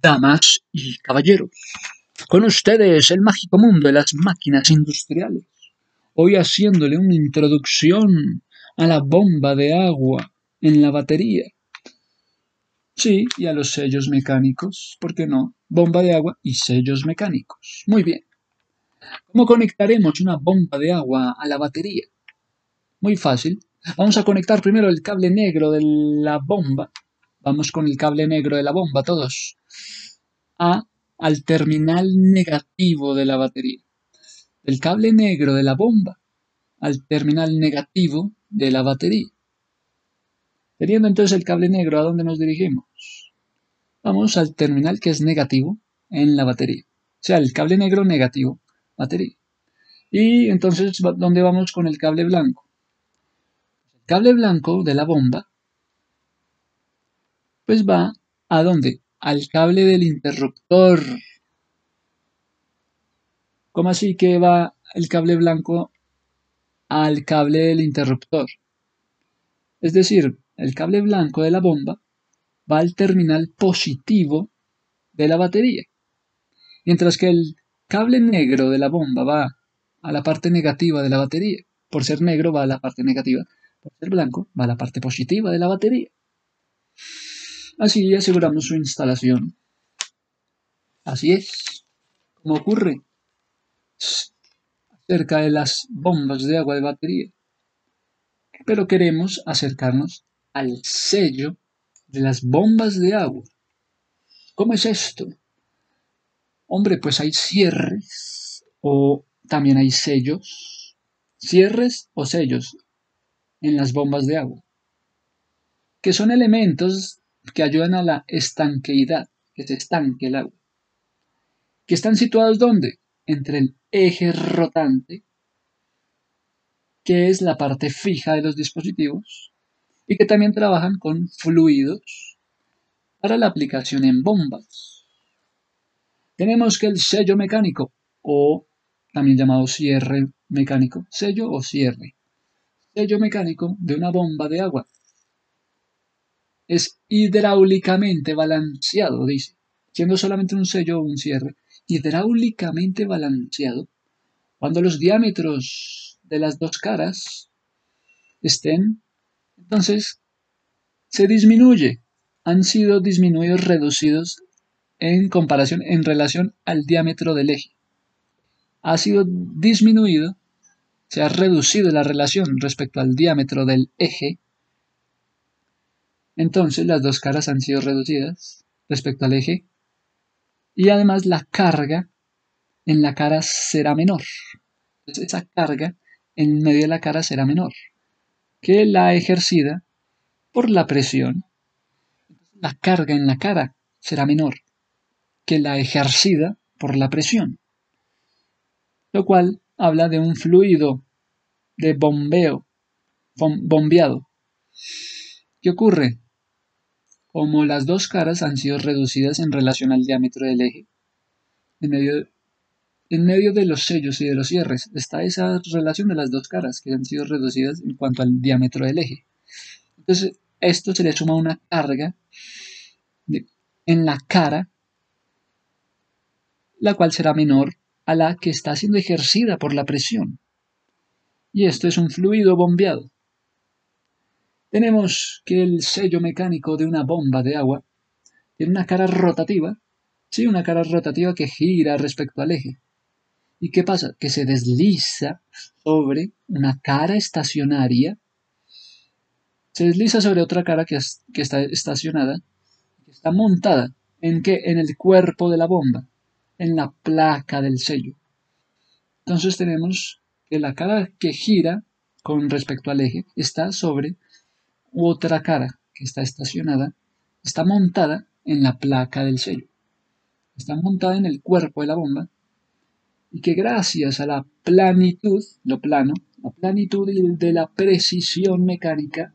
Damas y caballeros, con ustedes el mágico mundo de las máquinas industriales. Hoy haciéndole una introducción a la bomba de agua en la batería. Sí, y a los sellos mecánicos, ¿por qué no? Bomba de agua y sellos mecánicos. Muy bien. ¿Cómo conectaremos una bomba de agua a la batería? Muy fácil. Vamos a conectar primero el cable negro de la bomba. Vamos con el cable negro de la bomba todos. A al terminal negativo de la batería. El cable negro de la bomba al terminal negativo de la batería. Teniendo entonces el cable negro, ¿a dónde nos dirigimos? Vamos al terminal que es negativo en la batería. O sea, el cable negro negativo, batería. Y entonces, ¿dónde vamos con el cable blanco? Cable blanco de la bomba, pues va a dónde? Al cable del interruptor. ¿Cómo así que va el cable blanco al cable del interruptor? Es decir, el cable blanco de la bomba va al terminal positivo de la batería, mientras que el cable negro de la bomba va a la parte negativa de la batería. Por ser negro va a la parte negativa, por ser blanco va la parte positiva de la batería. Así aseguramos su instalación. Así es como ocurre acerca de las bombas de agua de batería. Pero queremos acercarnos al sello de las bombas de agua. ¿Cómo es esto? Hombre, pues hay cierres o también hay sellos. Cierres o sellos en las bombas de agua. Que son elementos que ayudan a la estanqueidad, que se estanque el agua. Que están situados ¿dónde? Entre el eje rotante, que es la parte fija de los dispositivos, y que también trabajan con fluidos para la aplicación en bombas. Tenemos que el sello mecánico, o también llamado cierre mecánico, sello o cierre, sello mecánico de una bomba de agua. Es hidráulicamente balanceado, dice, siendo solamente un sello o un cierre, hidráulicamente balanceado cuando los diámetros de las dos caras estén entonces, se disminuye. Han sido disminuidos, reducidos en comparación, en relación al diámetro del eje. Ha sido disminuido, se ha reducido la relación respecto al diámetro del eje. Entonces, las dos caras han sido reducidas respecto al eje. Y además la carga en la cara será menor. esa carga en medio de la cara será menor que la ejercida por la presión. La carga en la cara será menor que la ejercida por la presión, lo cual habla de un fluido de bombeo, bombeado. ¿Qué ocurre? Como las dos caras han sido reducidas en relación al diámetro del eje, en medio en medio de los sellos y de los cierres está esa relación de las dos caras que han sido reducidas en cuanto al diámetro del eje. Entonces, esto se le suma una carga en la cara, la cual será menor a la que está siendo ejercida por la presión. Y esto es un fluido bombeado. Tenemos que el sello mecánico de una bomba de agua tiene una cara rotativa, sí, una cara rotativa que gira respecto al eje. ¿Y qué pasa? Que se desliza sobre una cara estacionaria, se desliza sobre otra cara que, está estacionada, que está montada en qué? En el cuerpo de la bomba, en la placa del sello. Entonces tenemos que la cara que gira con respecto al eje está sobre otra cara que está estacionada, está montada en la placa del sello. Está montada en el cuerpo de la bomba y que gracias a la planitud, lo plano, la planitud de la precisión mecánica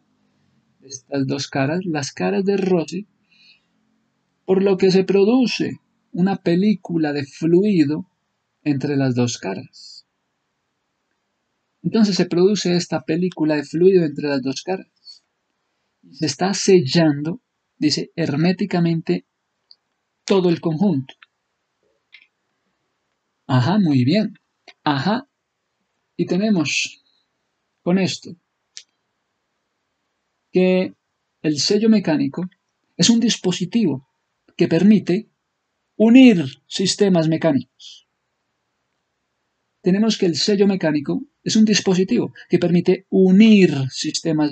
de estas dos caras, las caras de roce, por lo que se produce una película de fluido entre las dos caras. Entonces se produce esta película de fluido entre las dos caras. Se está sellando, dice, herméticamente todo el conjunto. Ajá, muy bien. Ajá. Y tenemos con esto que el sello mecánico es un dispositivo que permite unir sistemas mecánicos. Tenemos que el sello mecánico es un dispositivo que permite unir sistemas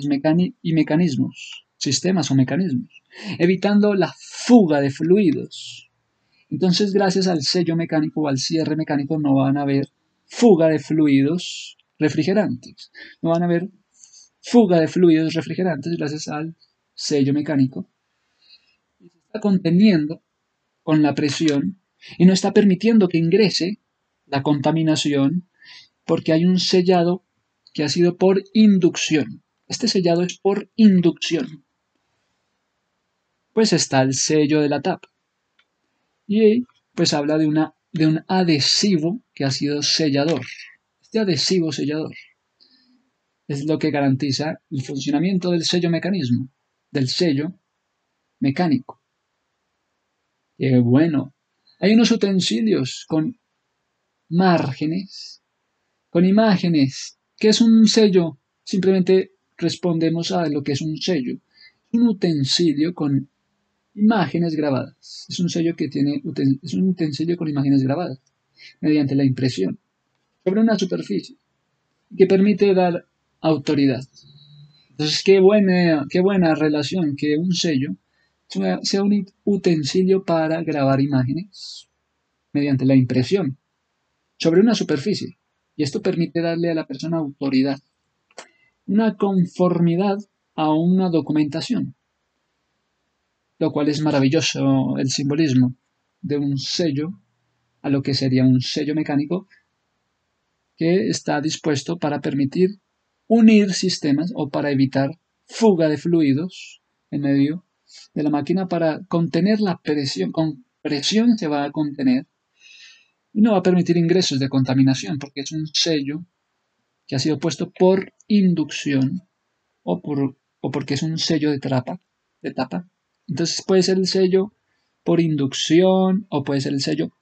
y mecanismos, sistemas o mecanismos, evitando la fuga de fluidos. Entonces, gracias al sello mecánico o al cierre mecánico, no van a haber fuga de fluidos refrigerantes. No van a haber fuga de fluidos refrigerantes gracias al sello mecánico. Y se está conteniendo con la presión y no está permitiendo que ingrese la contaminación porque hay un sellado que ha sido por inducción. Este sellado es por inducción. Pues está el sello de la tapa. Y pues habla de, una, de un adhesivo que ha sido sellador. Este adhesivo sellador es lo que garantiza el funcionamiento del sello mecanismo, del sello mecánico. Qué bueno. Hay unos utensilios con márgenes, con imágenes. ¿Qué es un sello? Simplemente respondemos a lo que es un sello. Un utensilio con imágenes grabadas. Es un sello que tiene, es un utensilio con imágenes grabadas mediante la impresión sobre una superficie que permite dar autoridad. Entonces, qué buena, qué buena relación que un sello sea un utensilio para grabar imágenes mediante la impresión sobre una superficie. Y esto permite darle a la persona autoridad, una conformidad a una documentación lo cual es maravilloso el simbolismo de un sello a lo que sería un sello mecánico que está dispuesto para permitir unir sistemas o para evitar fuga de fluidos en medio de la máquina para contener la presión. Con presión se va a contener y no va a permitir ingresos de contaminación porque es un sello que ha sido puesto por inducción o, por, o porque es un sello de, trapa, de tapa entonces puede ser el sello por inducción o puede ser el sello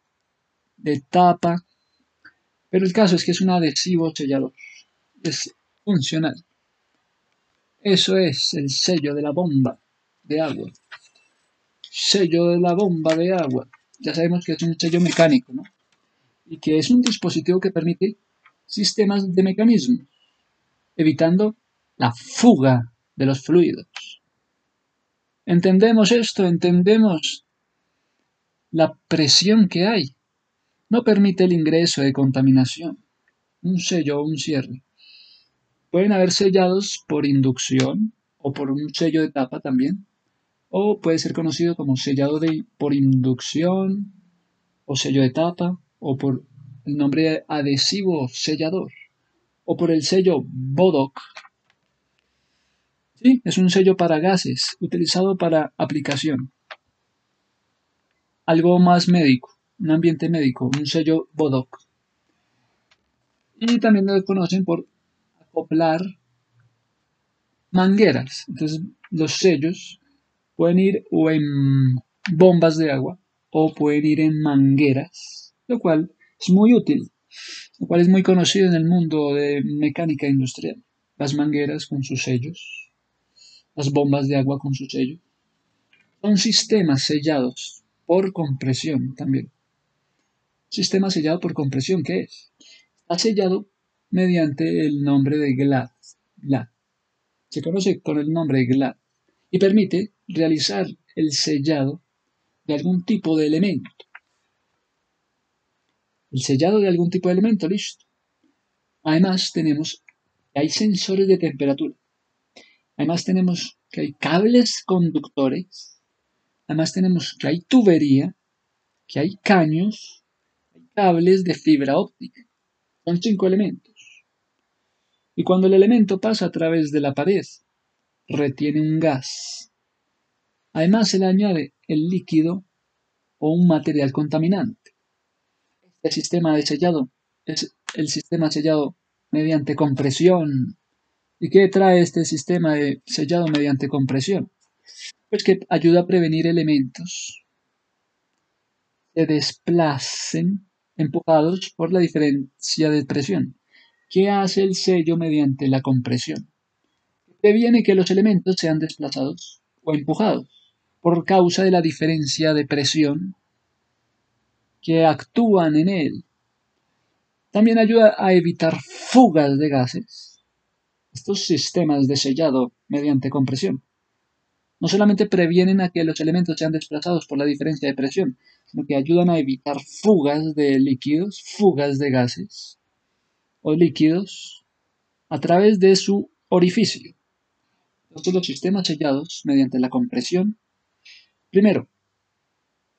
de tapa. Pero el caso es que es un adhesivo sellador. Es funcional. Eso es el sello de la bomba de agua. Sello de la bomba de agua. Ya sabemos que es un sello mecánico, ¿no? Y que es un dispositivo que permite sistemas de mecanismo, evitando la fuga de los fluidos. Entendemos esto, entendemos la presión que hay. No permite el ingreso de contaminación. Un sello o un cierre. Pueden haber sellados por inducción o por un sello de tapa también. O puede ser conocido como sellado por inducción o sello de tapa o por el nombre adhesivo sellador o por el sello BODOC Sí, es un sello para gases, utilizado para aplicación. Algo más médico, un ambiente médico, un sello BODOC. Y también lo conocen por acoplar mangueras. Entonces, los sellos pueden ir o en bombas de agua o pueden ir en mangueras, lo cual es muy útil, lo cual es muy conocido en el mundo de mecánica industrial. Las mangueras con sus sellos las bombas de agua con su sello. Son sistemas sellados por compresión también. Sistema sellado por compresión, ¿qué es? Está sellado mediante el nombre de GLAD. Se conoce con el nombre de GLAD y permite realizar el sellado de algún tipo de elemento. El sellado de algún tipo de elemento, listo. Además tenemos que hay sensores de temperatura. Además tenemos que hay cables conductores. Además tenemos que hay tubería, que hay caños, hay cables de fibra óptica. Son cinco elementos. Y cuando el elemento pasa a través de la pared, retiene un gas. Además se le añade el líquido o un material contaminante. Este sistema de sellado es el sistema sellado mediante compresión ¿Y qué trae este sistema de sellado mediante compresión? Pues que ayuda a prevenir elementos que desplacen empujados por la diferencia de presión. ¿Qué hace el sello mediante la compresión? Previene que los elementos sean desplazados o empujados por causa de la diferencia de presión que actúan en él. También ayuda a evitar fugas de gases. Estos sistemas de sellado mediante compresión no solamente previenen a que los elementos sean desplazados por la diferencia de presión, sino que ayudan a evitar fugas de líquidos, fugas de gases o líquidos a través de su orificio. Estos los sistemas sellados mediante la compresión. Primero,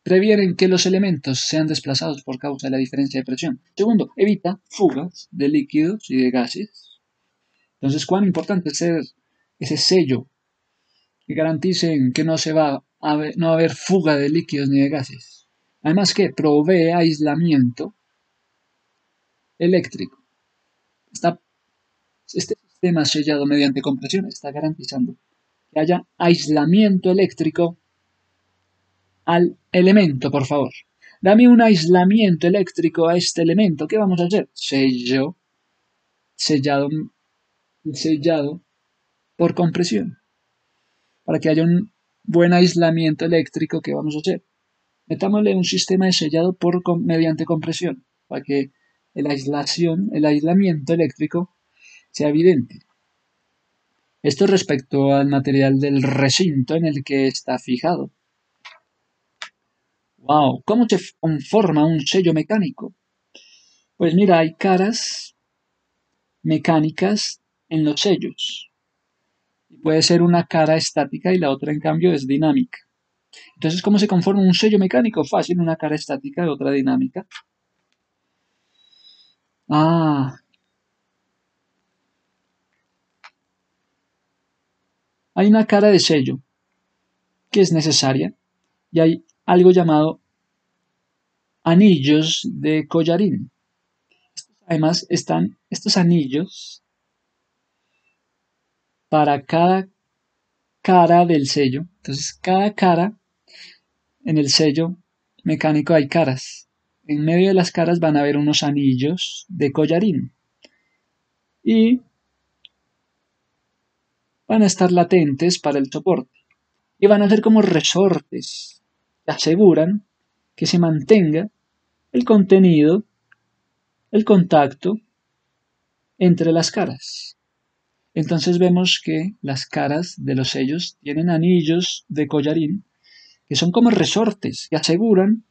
previenen que los elementos sean desplazados por causa de la diferencia de presión. Segundo, evita fugas de líquidos y de gases. Entonces, cuán importante es ser ese sello que garanticen que no se va a no haber fuga de líquidos ni de gases. Además que provee aislamiento eléctrico. este sistema sellado mediante compresión está garantizando que haya aislamiento eléctrico al elemento, por favor. Dame un aislamiento eléctrico a este elemento. ¿Qué vamos a hacer? Sello, sellado, sellado por compresión para que haya un buen aislamiento eléctrico, ¿qué vamos a hacer? Metámosle un sistema de sellado por, mediante compresión, para que el aislación, el aislamiento eléctrico sea evidente. Esto respecto al material del recinto en el que está fijado. ¡Wow! ¿Cómo se conforma un sello mecánico? Pues mira, hay caras mecánicas en los sellos puede ser una cara estática y la otra en cambio es dinámica. Entonces, ¿cómo se conforma un sello mecánico? Fácil, una cara estática y otra dinámica. Ah. Hay una cara de sello que es necesaria y hay algo llamado anillos de collarín. Además, están estos anillos para cada cara del sello. Entonces, cada cara en el sello mecánico hay caras. En medio de las caras van a haber unos anillos de collarín. Y van a estar latentes para el soporte. Y van a ser como resortes que aseguran que se mantenga el contenido, el contacto entre las caras. Entonces vemos que las caras de los sellos tienen anillos de collarín que son como resortes que aseguran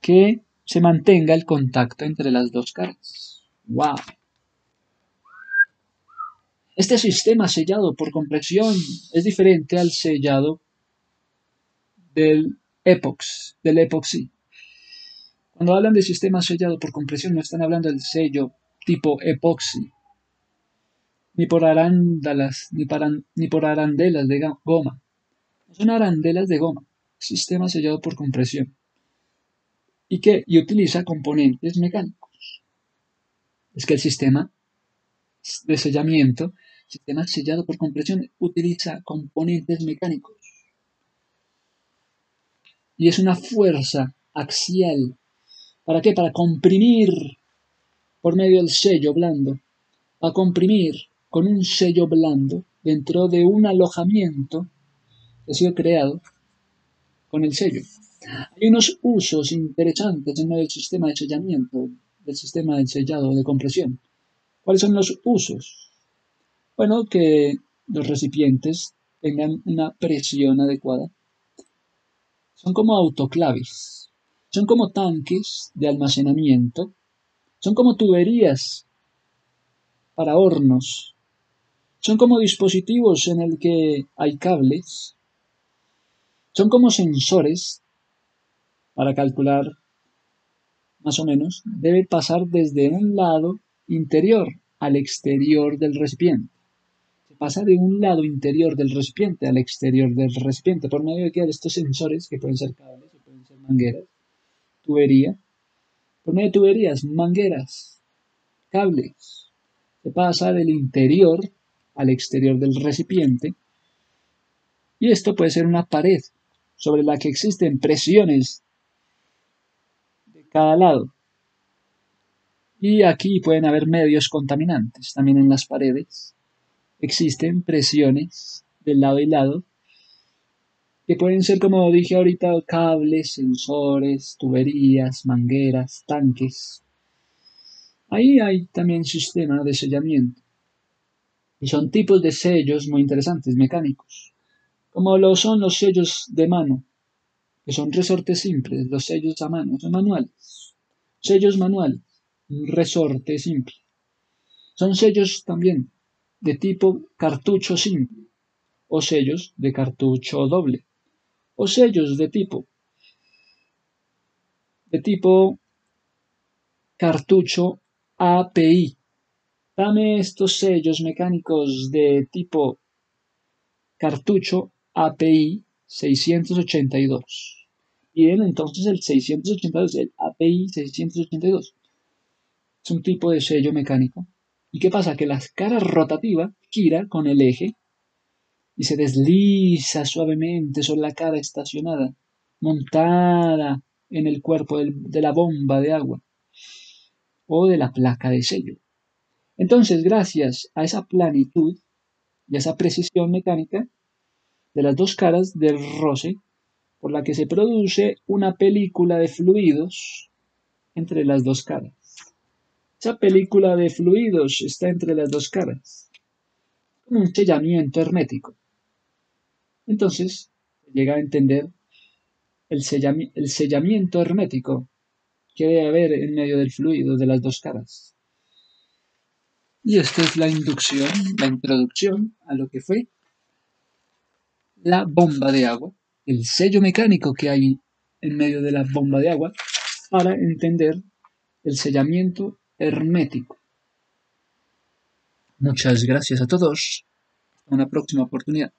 que se mantenga el contacto entre las dos caras. ¡Wow! Este sistema sellado por compresión es diferente al sellado del epox, del epoxi. Cuando hablan de sistema sellado por compresión no están hablando del sello tipo epoxi, ni por arándalas, ni, por arandelas de goma. Son arandelas de goma, sistema sellado por compresión. ¿Y qué? Y utiliza componentes mecánicos. Es que el sistema de sellamiento, sistema sellado por compresión, utiliza componentes mecánicos. Y es una fuerza axial. ¿Para qué? Para comprimir por medio del sello blando. A comprimir con un sello blando dentro de un alojamiento que ha sido creado con el sello. Hay unos usos interesantes en el sistema de sellamiento, del sistema de sellado de compresión. ¿Cuáles son los usos? Bueno, que los recipientes tengan una presión adecuada. Son como autoclaves, son como tanques de almacenamiento, son como tuberías para hornos son como dispositivos en el que hay cables. Son como sensores para calcular más o menos. Debe pasar desde un lado interior al exterior del recipiente. Se pasa de un lado interior del recipiente al exterior del recipiente por medio de estos sensores que pueden ser cables o pueden ser mangueras, tubería, por medio de tuberías, mangueras, cables. Se pasa del interior al exterior del recipiente. Y esto puede ser una pared sobre la que existen presiones de cada lado. Y aquí pueden haber medios contaminantes. También en las paredes existen presiones del lado y lado que pueden ser, como dije ahorita, cables, sensores, tuberías, mangueras, tanques. Ahí hay también sistema de sellamiento. Y son tipos de sellos muy interesantes, mecánicos, como lo son los sellos de mano, que son resortes simples, los sellos a mano, son manuales. Sellos manuales, un resorte simple. Son sellos también de tipo cartucho simple o sellos de cartucho doble o sellos de tipo de tipo cartucho API. Dame estos sellos mecánicos de tipo cartucho API 682. Y entonces el 682, el API 682. Es un tipo de sello mecánico. ¿Y qué pasa? Que la cara rotativa gira con el eje y se desliza suavemente sobre la cara estacionada, montada en el cuerpo de la bomba de agua o de la placa de sello. Entonces, gracias a esa planitud y a esa precisión mecánica de las dos caras del roce, por la que se produce una película de fluidos entre las dos caras. Esa película de fluidos está entre las dos caras, como un sellamiento hermético. Entonces, llega a entender el, sellamiento hermético que debe haber en medio del fluido de las dos caras. Y esta es la inducción, la introducción a lo que fue la bomba de agua, el sello mecánico que hay en medio de la bomba de agua para entender el sellamiento hermético. Muchas gracias a todos. Una próxima oportunidad.